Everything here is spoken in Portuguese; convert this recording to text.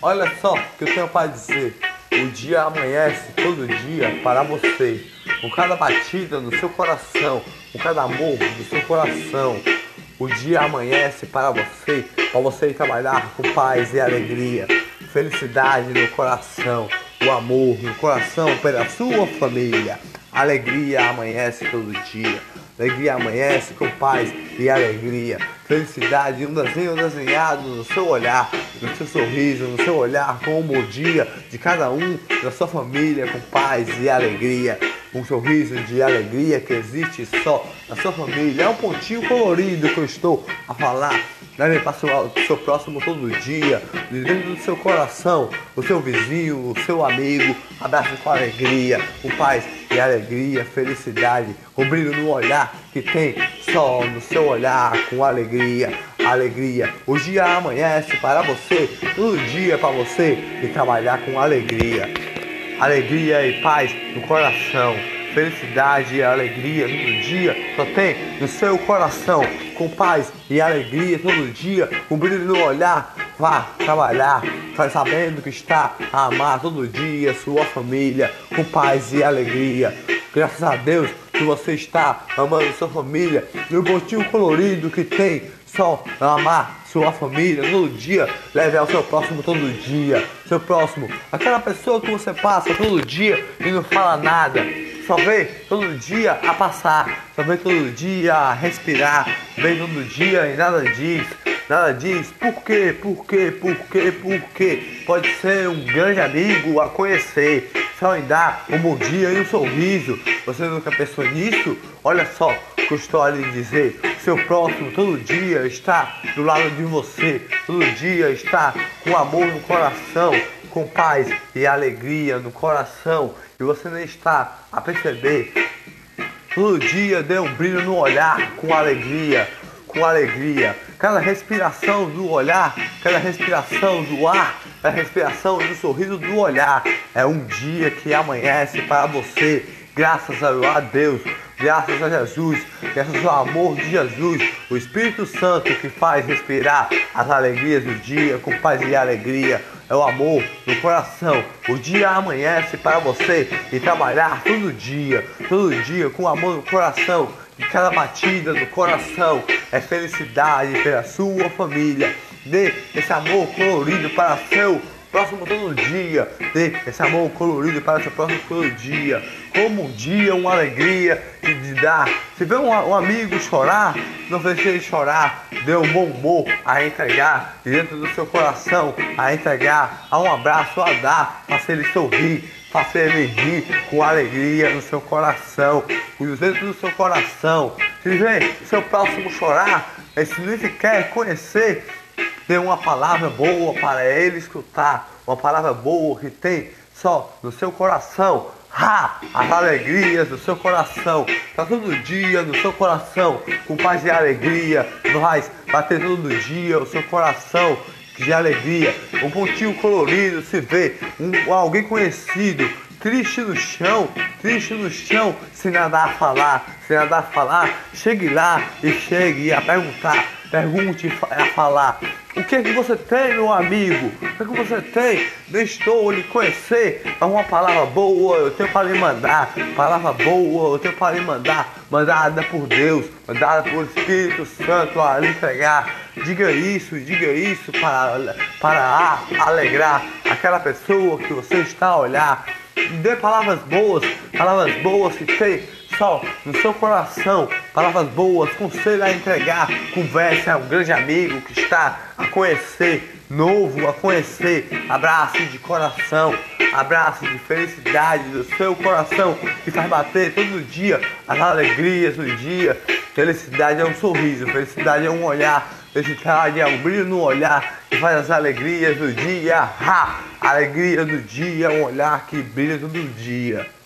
Olha só o que eu tenho para dizer. O dia amanhece todo dia para você. Com cada batida no seu coração, com cada amor do seu coração. O dia amanhece para você, para você trabalhar com paz e alegria. Felicidade no coração, o amor no coração pela sua família. Alegria amanhece todo dia. Alegria amanhece com paz e alegria. Felicidade, um desenho desenhado no seu olhar, no seu sorriso, no seu olhar, com o dia de cada um da sua família, com paz e alegria. Um sorriso de alegria que existe só na sua família. É um pontinho colorido que eu estou a falar. Leve para o seu próximo todo dia, de dentro do seu coração, o seu vizinho, o seu amigo. Abraço com alegria, com paz e alegria, felicidade, com brilho no olhar que tem só no seu olhar, com alegria, alegria. O dia amanhece para você, todo dia para você e trabalhar com alegria. Alegria e paz no coração felicidade e alegria todo dia só tem no seu coração, com paz e alegria todo dia, com brilho no olhar. Vá trabalhar, sabendo que está a amar todo dia sua família, com paz e alegria. Graças a Deus que você está amando sua família e o botinho colorido que tem só amar sua família todo dia, leve ao seu próximo todo dia, seu próximo, aquela pessoa que você passa todo dia e não fala nada só vem todo dia a passar, só vem todo dia a respirar, vem todo dia e nada diz, nada diz. Por quê, por quê, por quê, por quê. Pode ser um grande amigo a conhecer, só em dar um bom dia e um sorriso. Você nunca pensou nisso? Olha só o que eu estou a dizer. Seu próximo todo dia está do lado de você, todo dia está com amor no coração, com paz e alegria no coração e você nem está a perceber. Todo dia dê um brilho no olhar com alegria, com alegria. Cada respiração do olhar, cada respiração do ar, cada respiração do sorriso do olhar é um dia que amanhece para você. Graças a Deus, graças a Jesus, graças ao amor de Jesus, o Espírito Santo que faz respirar as alegrias do dia com paz e alegria é o amor no coração. O dia amanhece para você e trabalhar todo dia, todo dia com amor no coração. E cada batida do coração é felicidade pela sua família. Dê esse amor colorido para seu próximo todo dia. Dê esse amor colorido para seu próximo todo dia. Como um dia, uma alegria de, de dar. Se vê um, um, amigo chorar, não deixe ele chorar. Dê um bom humor a entregar. dentro do seu coração a entregar. Há um abraço a dar. Faça ele sorrir. Faça ele rir com alegria no seu coração. Dentro do seu coração. Se vê seu próximo chorar, esse nem quer conhecer Dê uma palavra boa para ele escutar. Uma palavra boa que tem só no seu coração. Ha! As alegrias do seu coração. Tá todo dia no seu coração. Com paz e alegria. Vai bater todo dia o seu coração de alegria. Um pontinho colorido se vê. Um, alguém conhecido triste no chão, triste no chão, sem nada a falar, sem nada a falar, chegue lá e chegue a perguntar, pergunte a falar. O que é que você tem, meu amigo? O que é que você tem? Estou lhe conhecer. É uma palavra boa, eu tenho para lhe mandar. Palavra boa, eu tenho para lhe mandar. Mandada por Deus, mandada por Espírito Santo a lhe entregar. Diga isso, diga isso para, para alegrar aquela pessoa que você está a olhar. Dê palavras boas, palavras boas que tem só no seu coração, palavras boas, conselho a entregar, conversa, um grande amigo que está a conhecer, novo a conhecer, abraço de coração, abraço de felicidade do seu coração que faz bater todo dia as alegrias do dia. Felicidade é um sorriso, felicidade é um olhar, felicidade é um brilho no olhar que faz as alegrias do dia. Ha! Alegria do dia, um olhar que brilha todo dia.